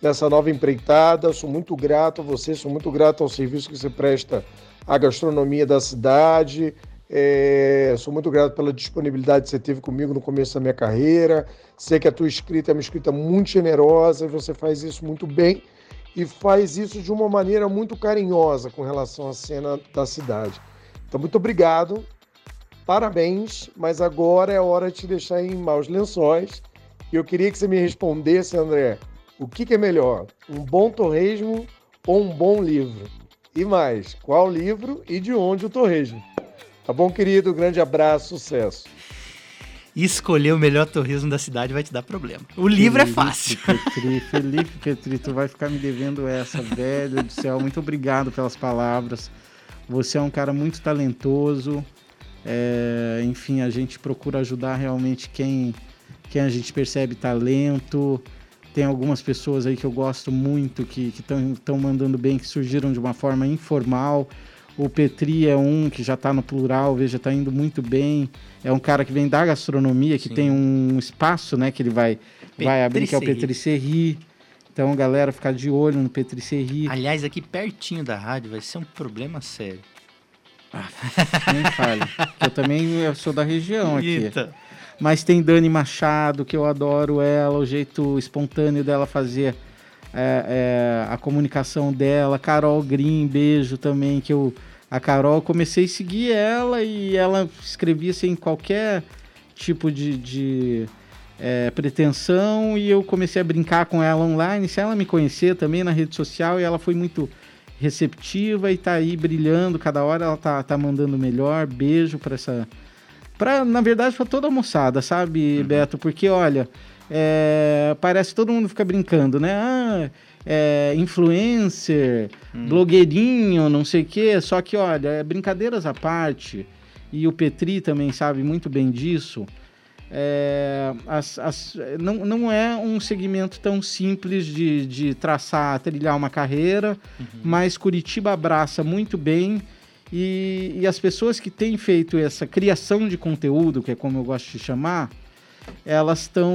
nessa nova empreitada. Sou muito grato a você, sou muito grato ao serviço que você presta à gastronomia da cidade. É, sou muito grato pela disponibilidade que você teve comigo no começo da minha carreira. Sei que a tua escrita é uma escrita muito generosa e você faz isso muito bem e faz isso de uma maneira muito carinhosa com relação à cena da cidade. Então, muito obrigado, parabéns, mas agora é hora de te deixar em maus lençóis. E eu queria que você me respondesse, André, o que, que é melhor, um bom torresmo ou um bom livro? E mais, qual livro e de onde o torresmo? Tá bom, querido? Grande abraço, sucesso. Escolher o melhor torresmo da cidade vai te dar problema. O livro é Felipe fácil. Petri, Felipe Petri, tu vai ficar me devendo essa, velho do céu. Muito obrigado pelas palavras. Você é um cara muito talentoso. É, enfim, a gente procura ajudar realmente quem, quem a gente percebe talento. Tem algumas pessoas aí que eu gosto muito, que estão mandando bem, que surgiram de uma forma informal. O Petri é um que já está no plural, veja, está indo muito bem. É um cara que vem da gastronomia, que Sim. tem um espaço, né, que ele vai, vai abrir, que é o Petricerie. Petricerie. Então, galera, ficar de olho no Petricerie. Aliás, aqui pertinho da rádio vai ser um problema sério. Nem fale. Eu também eu sou da região aqui. Eita. Mas tem Dani Machado, que eu adoro ela, o jeito espontâneo dela fazer é, é, a comunicação dela. Carol Green, beijo também, que eu. A Carol, eu comecei a seguir ela e ela escrevia sem qualquer tipo de, de, é, pretensão e eu comecei a brincar com ela online, sem ela me conhecer também na rede social e ela foi muito receptiva e tá aí brilhando, cada hora ela tá, tá mandando melhor. Beijo para essa Pra, na verdade, para toda a moçada, sabe, Beto? Porque, olha, é, parece que todo mundo fica brincando, né? Ah, é, influencer, blogueirinho, não sei o quê. Só que, olha, é brincadeiras à parte, e o Petri também sabe muito bem disso. É, as- as- não, não é um segmento tão simples de, de traçar, trilhar uma carreira, mas Curitiba abraça muito bem e, e as pessoas que têm feito essa criação de conteúdo, que é como eu gosto de chamar, elas estão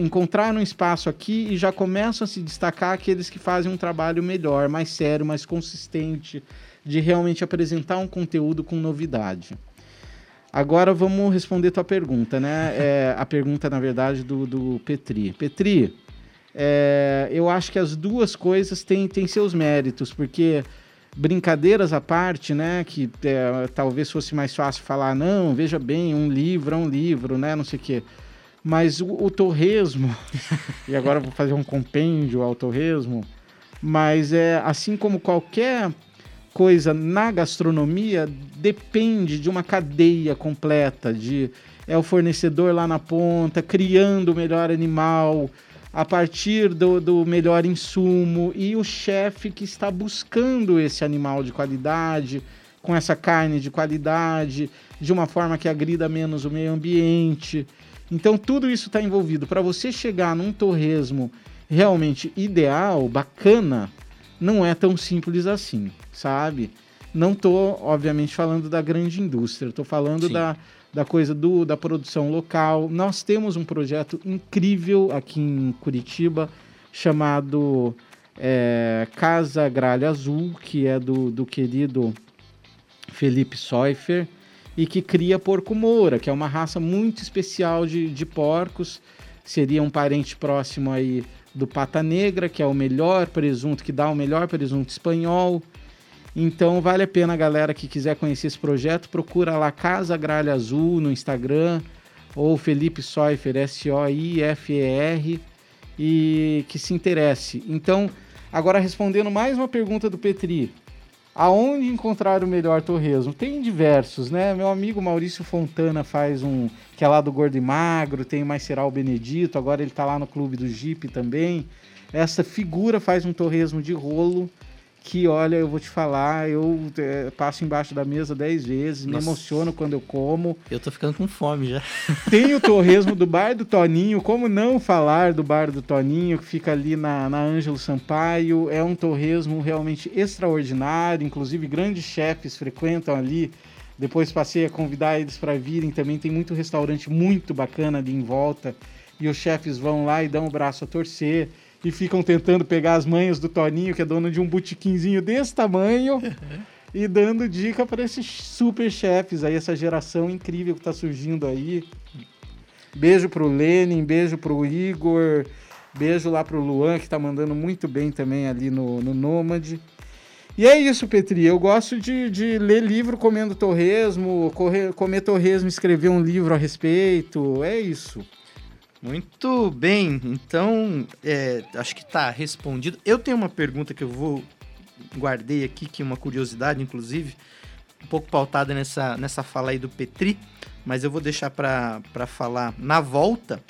encontraram um espaço aqui e já começam a se destacar aqueles que fazem um trabalho melhor, mais sério, mais consistente, de realmente apresentar um conteúdo com novidade. Agora vamos responder tua pergunta, né? É, a pergunta, na verdade, do, do Petri. Petri, é, eu acho que as duas coisas têm, têm seus méritos, porque brincadeiras à parte, né? Que é, talvez fosse mais fácil falar, não, veja bem, um livro é um livro, né? Não sei o quê. Mas o, o torresmo, e agora vou fazer um compêndio ao torresmo, mas é assim como qualquer coisa na gastronomia depende de uma cadeia completa de é o fornecedor lá na ponta criando o melhor animal a partir do, do melhor insumo e o chefe que está buscando esse animal de qualidade com essa carne de qualidade de uma forma que agrida menos o meio ambiente. Então tudo isso está envolvido. Para você chegar num torresmo realmente ideal bacana não é tão simples assim, sabe? Não tô, obviamente, falando da grande indústria, tô falando Sim. da, da coisa do, da produção local. Nós temos um projeto incrível aqui em Curitiba chamado é, Casa Gralha Azul, que é do, do querido Felipe Soifer e que cria porco moura, que é uma raça muito especial de, de porcos. Seria um parente próximo aí do pata negra, que é o melhor presunto, que dá o melhor presunto espanhol. Então vale a pena, galera que quiser conhecer esse projeto, procura lá Casa Gralha Azul no Instagram ou Felipe Soifer, S-O-I-F-E-R, e que se interesse. Então, agora respondendo mais uma pergunta do Petri. Aonde encontrar o melhor torresmo? Tem diversos, né? Meu amigo Maurício Fontana faz um, que é lá do Gordo e Magro, tem o Maceral Benedito, agora ele tá lá no Clube do Jeep também. Essa figura faz um torresmo de rolo que, olha, eu vou te falar, eu é, passo embaixo da mesa dez vezes, me Nossa. emociono quando eu como. Eu tô ficando com fome já. Tem o torresmo do Bar do Toninho, como não falar do Bar do Toninho, que fica ali na, na Ângelo Sampaio. É um torresmo realmente extraordinário, inclusive grandes chefes frequentam ali. Depois passei a convidar eles para virem também. Tem muito restaurante muito bacana ali em volta. E os chefes vão lá e dão o braço a torcer. E ficam tentando pegar as manhas do Toninho, que é dono de um botiquinzinho desse tamanho. e dando dica para esses super chefes aí, essa geração incrível que tá surgindo aí. Beijo pro Lenin, beijo pro Igor, beijo lá pro Luan, que tá mandando muito bem também ali no, no Nômade. E é isso, Petri. Eu gosto de, de ler livro comendo torresmo, correr, comer torresmo, escrever um livro a respeito. É isso. Muito bem, então é, acho que está respondido. Eu tenho uma pergunta que eu vou guardei aqui, que é uma curiosidade, inclusive, um pouco pautada nessa, nessa fala aí do Petri, mas eu vou deixar para falar na volta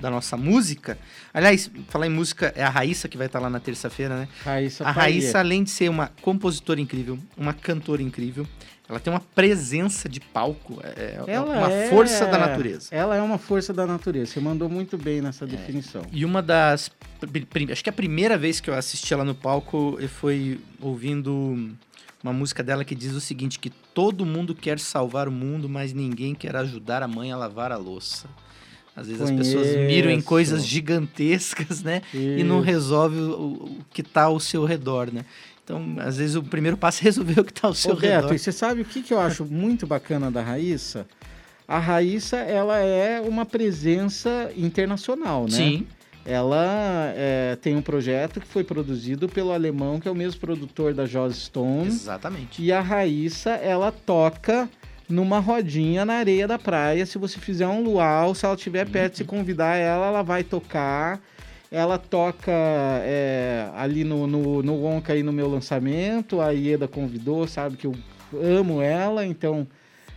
da nossa música. Aliás, falar em música, é a Raíssa que vai estar lá na terça-feira, né? Raíssa A Raíssa, além de ser uma compositora incrível, uma cantora incrível, ela tem uma presença de palco, é é Ela uma é- força da natureza. Ela é uma força da natureza. Você mandou muito bem nessa definição. E uma das. Acho que a primeira vez que eu assisti ela no palco eu foi ouvindo uma música dela que diz o seguinte: que todo mundo quer salvar o mundo, mas ninguém quer ajudar a mãe a lavar a louça. Às vezes as pessoas miram em Conheço. coisas gigantescas, né? E não Isso. resolve o, o que tá ao seu redor, né? Então, às vezes o primeiro passo é resolver o que tá ao seu Beto, redor. e você sabe o que, que eu acho muito bacana da Raíssa? A Raíssa, ela é uma presença internacional, né? Sim, Ela é, tem um projeto que foi produzido pelo alemão, que é o mesmo produtor da Joss Stone. exatamente. E a Raíssa, ela toca numa rodinha na areia da praia. Se você fizer um luau, se ela estiver perto, se convidar ela, ela vai tocar. Ela toca é, ali no, no, no Wonka aí no meu lançamento. A Ieda convidou, sabe que eu amo ela, então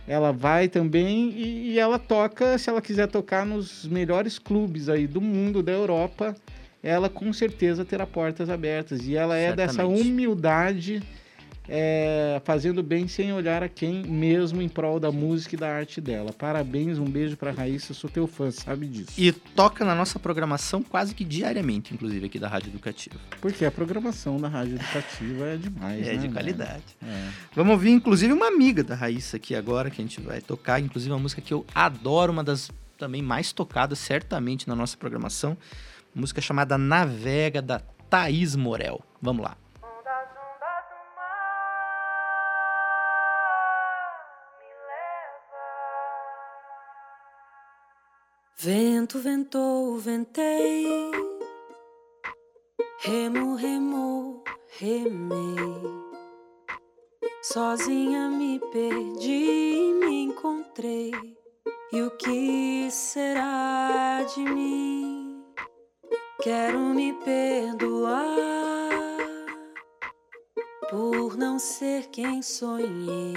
ela vai também. E, e ela toca, se ela quiser tocar nos melhores clubes aí do mundo, da Europa, ela com certeza terá portas abertas. E ela é dessa Certamente. humildade é, fazendo bem sem olhar a quem, mesmo em prol da música e da arte dela. Parabéns, um beijo pra Raíssa, sou teu fã, sabe disso. E toca na nossa programação quase que diariamente, inclusive, aqui da Rádio Educativa. Porque a programação da Rádio Educativa é demais, É né, de qualidade. É. Vamos ouvir, inclusive, uma amiga da Raíssa aqui agora, que a gente vai tocar. Inclusive, uma música que eu adoro, uma das também mais tocadas, certamente, na nossa programação. Música chamada Navega, da Thaís Morel. Vamos lá. Vento ventou, ventei, remo, remou, remei. Sozinha me perdi e me encontrei. E o que será de mim? Quero me perdoar por não ser quem sonhei.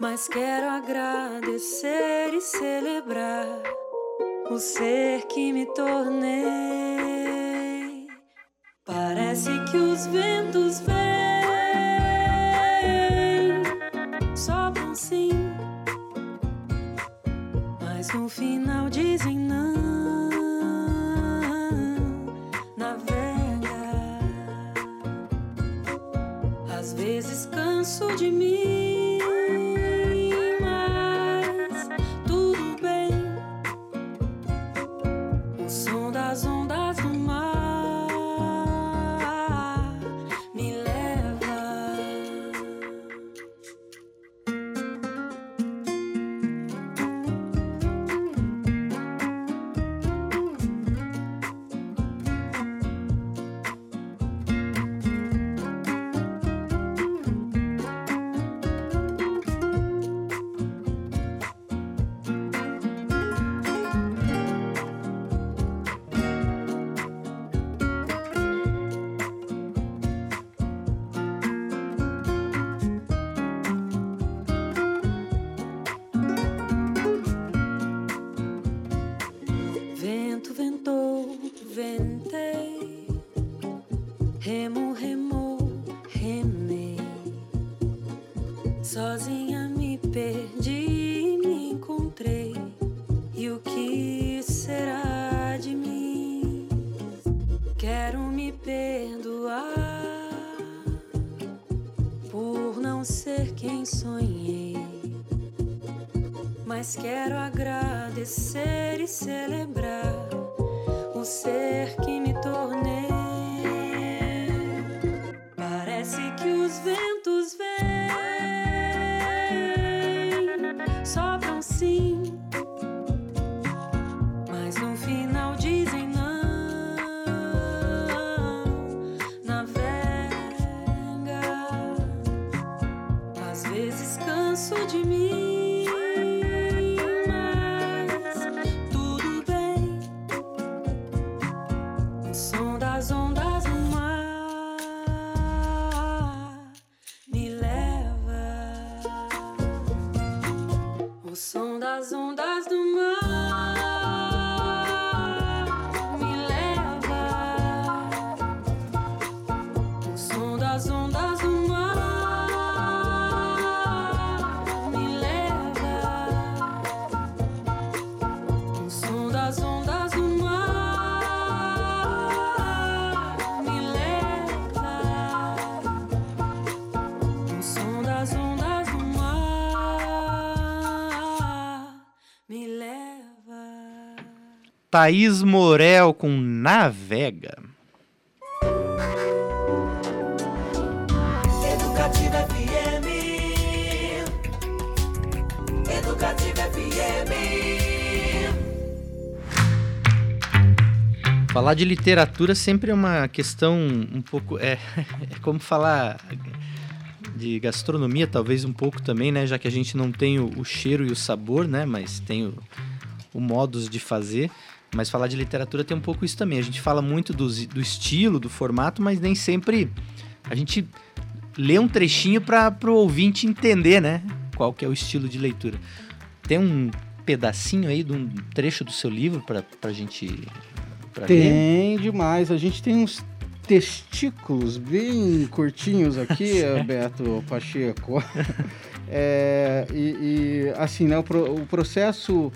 Mas quero agradecer e celebrar o ser que me tornei. Parece que os ventos vêm, sopram sim, mas no final dizem não. Navega, às vezes canso de mim, Thaís Morel com Navega. Educativa FM. Educativa FM. Falar de literatura sempre é uma questão um pouco. É, é como falar de gastronomia, talvez um pouco também, né? Já que a gente não tem o, o cheiro e o sabor, né? Mas tem o, o modus de fazer. Mas falar de literatura tem um pouco isso também. A gente fala muito do, do estilo, do formato, mas nem sempre a gente lê um trechinho para o ouvinte entender, né? Qual que é o estilo de leitura. Tem um pedacinho aí de um trecho do seu livro para a gente pra ler? Tem demais. A gente tem uns testículos bem curtinhos aqui, Beto Pacheco. É, e, e, assim, né, o, pro- o processo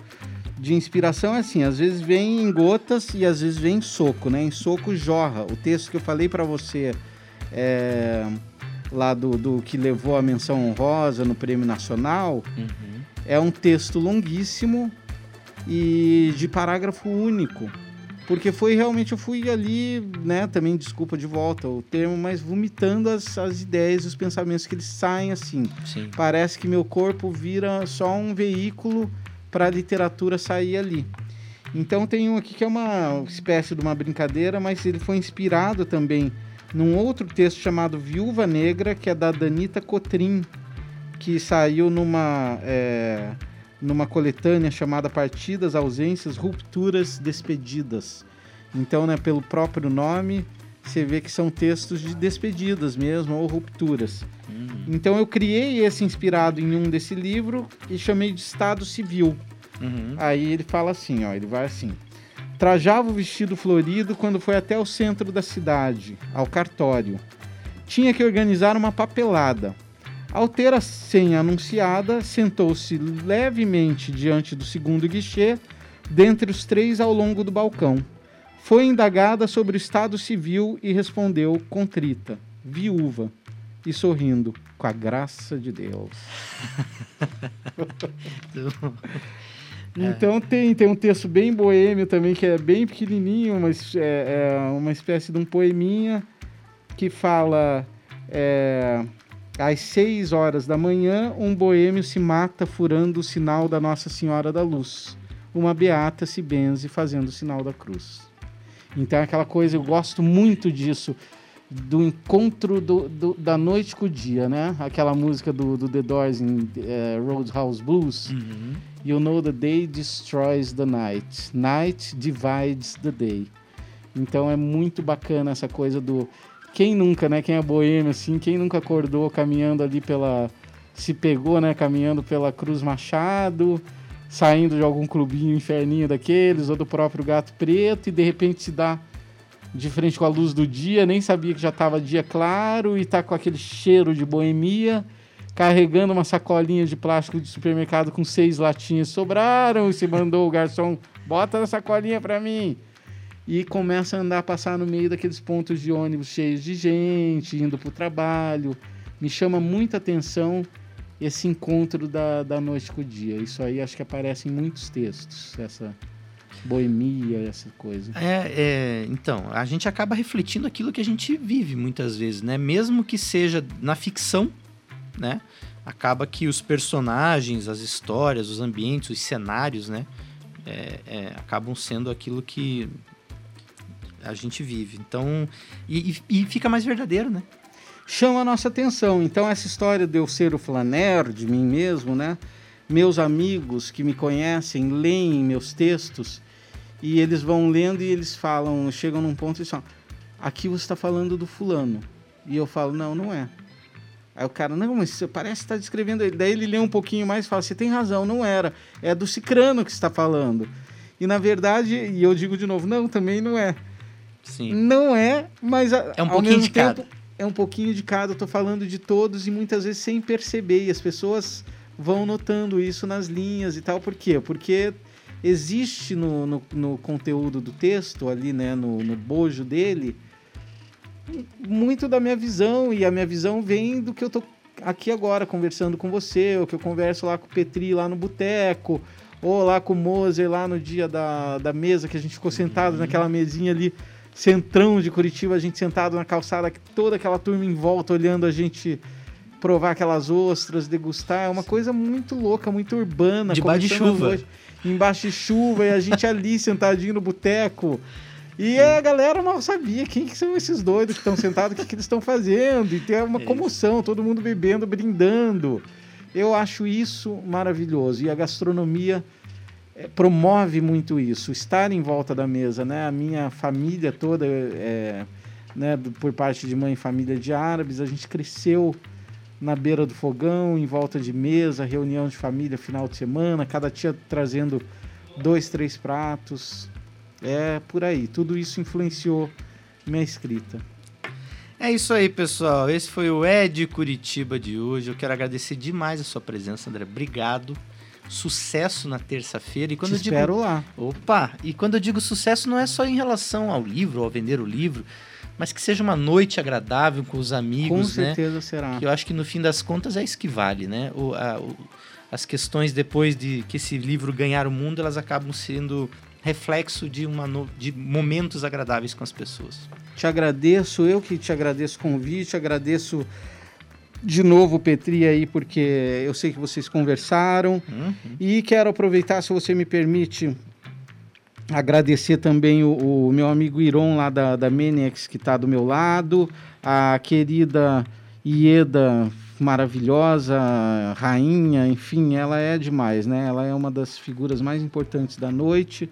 de inspiração é assim, às vezes vem em gotas e às vezes vem em soco, né? Em soco jorra. O texto que eu falei para você é, lá do, do que levou a menção honrosa no Prêmio Nacional Uhum. é um texto longuíssimo e de parágrafo único. Porque foi realmente, eu fui ali, né, também desculpa de volta o termo, mas vomitando as, as ideias, os pensamentos que eles saem assim. Sim. Parece que meu corpo vira só um veículo para a literatura sair ali. Então tem um aqui que é uma espécie de uma brincadeira, mas ele foi inspirado também num outro texto chamado Viúva Negra, que é da Danita Cotrim, que saiu numa, é, numa coletânea chamada Partidas, Ausências, Rupturas, Despedidas. Então, né, pelo próprio nome, você vê que são textos de despedidas mesmo, ou rupturas. Então eu criei esse inspirado em um desse livro e chamei de Estado Civil. Uhum. Aí ele fala assim, ó, ele vai assim. Trajava o vestido florido quando foi até o centro da cidade, ao cartório. Tinha que organizar uma papelada. Ao ter a senha anunciada, sentou-se levemente diante do segundo guichê, dentre os três ao longo do balcão. Foi indagada sobre o estado civil e respondeu contrita, viúva, e sorrindo, com a graça de Deus. Então tem, tem um texto bem boêmio também, que é bem pequenininho, mas é, é uma espécie de um poeminha que fala é, às seis horas da manhã, um boêmio se mata furando o sinal da Nossa Senhora da Luz. Uma beata se benze fazendo o sinal da cruz. Então é aquela coisa, eu gosto muito disso, do encontro do, do- da noite com o dia, né? Aquela música do, do The Doors em eh, Roadhouse Blues. Uhum. You know the day destroys the night. Night divides the day. Então é muito bacana essa coisa do. Quem nunca, né? Quem é boêmio, assim, quem nunca acordou caminhando ali pela. Se pegou, né? Caminhando pela Cruz Machado, saindo de algum clubinho inferninho daqueles, ou do próprio Gato Preto, e de repente se dá de frente com a luz do dia, nem sabia que já estava dia claro, e tá com aquele cheiro de boemia carregando uma sacolinha de plástico de supermercado com seis latinhas sobraram e se mandou o garçom, bota na sacolinha pra mim. E começa a andar, passar no meio daqueles pontos de ônibus cheios de gente, indo pro trabalho. Me chama muita atenção esse encontro da, da noite com o dia. Isso aí acho que aparece em muitos textos, essa boemia, essa coisa. É, é, então, a gente acaba refletindo aquilo que a gente vive muitas vezes, né? Mesmo que seja na ficção, né? Acaba que os personagens, as histórias, os ambientes, os cenários, né? é, é, acabam sendo aquilo que a gente vive. Então, e, e- fica mais verdadeiro, né? Chama a nossa atenção. Então, essa história de eu ser o flaner de mim mesmo, né? Meus amigos que me conhecem leem meus textos e eles vão lendo e eles falam, chegam num ponto e falam: aqui você está falando do fulano. E eu falo: não, não é. Aí o cara, não, mas você parece estar descrevendo ele. Daí ele lê um pouquinho mais e fala: você tem razão, não era. É do Cicrano que está falando. E na verdade, e eu digo de novo: não, também não é. Sim. Não é, mas a- É um ao pouquinho mesmo de cada. tempo, é um pouquinho de cada. Eu tô falando de todos e muitas vezes sem perceber. E as pessoas vão notando isso nas linhas e tal. Por quê? Porque existe no, no, no conteúdo do texto, ali, né, no, no bojo dele, muito da minha visão. E a minha visão vem do que eu tô aqui agora conversando com você, ou que eu converso lá com o Petri lá no boteco, ou lá com o Moser lá no dia da, da mesa que a gente ficou sentado naquela mesinha ali, centrão de Curitiba, a gente sentado na calçada, toda aquela turma em volta olhando a gente provar aquelas ostras, degustar, é uma coisa muito louca, muito urbana. Debaixo de chuva. noite, embaixo de chuva, e a gente ali sentadinho no boteco. E a galera mal sabia quem que são esses doidos que estão sentados, o que, que eles estão fazendo. E tem uma É comoção, todo mundo bebendo, brindando. Eu acho isso maravilhoso. E a gastronomia eh, promove muito isso. Estar em volta da mesa, né? A minha família toda, é, né, por parte de mãe, família de árabes, a gente cresceu na beira do fogão, em volta de mesa, reunião de família final de semana, cada tia trazendo dois, três pratos. É por aí. Tudo isso influenciou minha escrita. É isso aí, pessoal. Esse foi o Ed Curitiba de hoje. Eu quero agradecer demais a sua presença, André. Obrigado. Sucesso na terça-feira. E quando Te eu digo espero lá. Opa! E quando eu digo sucesso, não é só em relação ao livro, ao vender o livro, mas que seja uma noite agradável com os Com amigos, né? certeza será. Que eu acho que no fim das contas é isso que vale, né? O, a- o- as questões depois de que esse livro ganhar o mundo, elas acabam sendo reflexo de, uma no- de momentos agradáveis com as pessoas. Te agradeço, eu que te agradeço o convite, agradeço de novo Petri aí, porque eu sei que vocês conversaram. Uhum. E quero aproveitar, se você me permite, agradecer também o, o meu amigo Iron lá da, da Menex, que está do meu lado, a querida Ieda, maravilhosa, rainha, enfim, ela é demais, né? Ela é uma das figuras mais importantes da noite.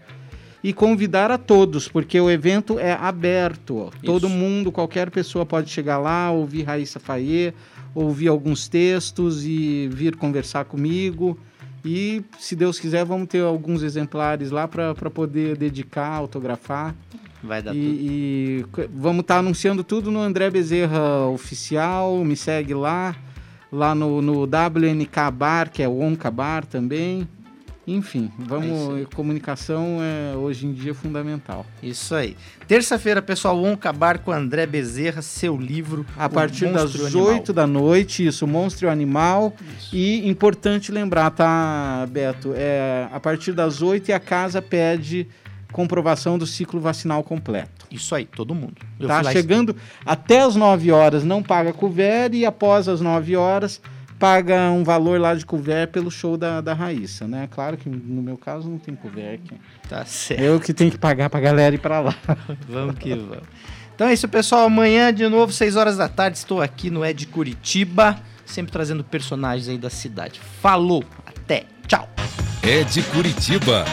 E convidar a todos, porque o evento é aberto. ó. Todo mundo, qualquer pessoa pode chegar lá, ouvir Raíssa Faye, ouvir alguns textos e vir conversar comigo. E, se Deus quiser, vamos ter alguns exemplares lá para poder dedicar, autografar. Vai dar tudo. E, e c- vamos estar anunciando tudo no André Bezerra Oficial. Me segue lá. Lá no, no WNK Bar, que é o Onca Bar também. Enfim, É isso vamos. aí. comunicação é hoje em dia fundamental. Isso aí. Terça-feira, pessoal, vamos acabar com André Bezerra, seu livro. A partir das Monstro e o Animal. 8 da noite, isso, Monstro e o Animal. E importante lembrar, tá, Beto? É, a partir das 8 e a casa pede comprovação do ciclo vacinal completo. Isso aí, todo mundo. Eu tá chegando até as 9 horas não paga couvert e após as 9 horas paga um valor lá de couvert pelo show da, da Raíssa, né? Claro que no meu caso não tem couvert aqui. Tá certo. Eu que tenho que pagar pra galera ir pra lá. Vamos que vamos. Então é isso, pessoal. Amanhã, de novo, 6 horas da tarde, estou aqui no Ed Curitiba, sempre trazendo personagens aí da cidade. Falou, até, tchau. É de Curitiba.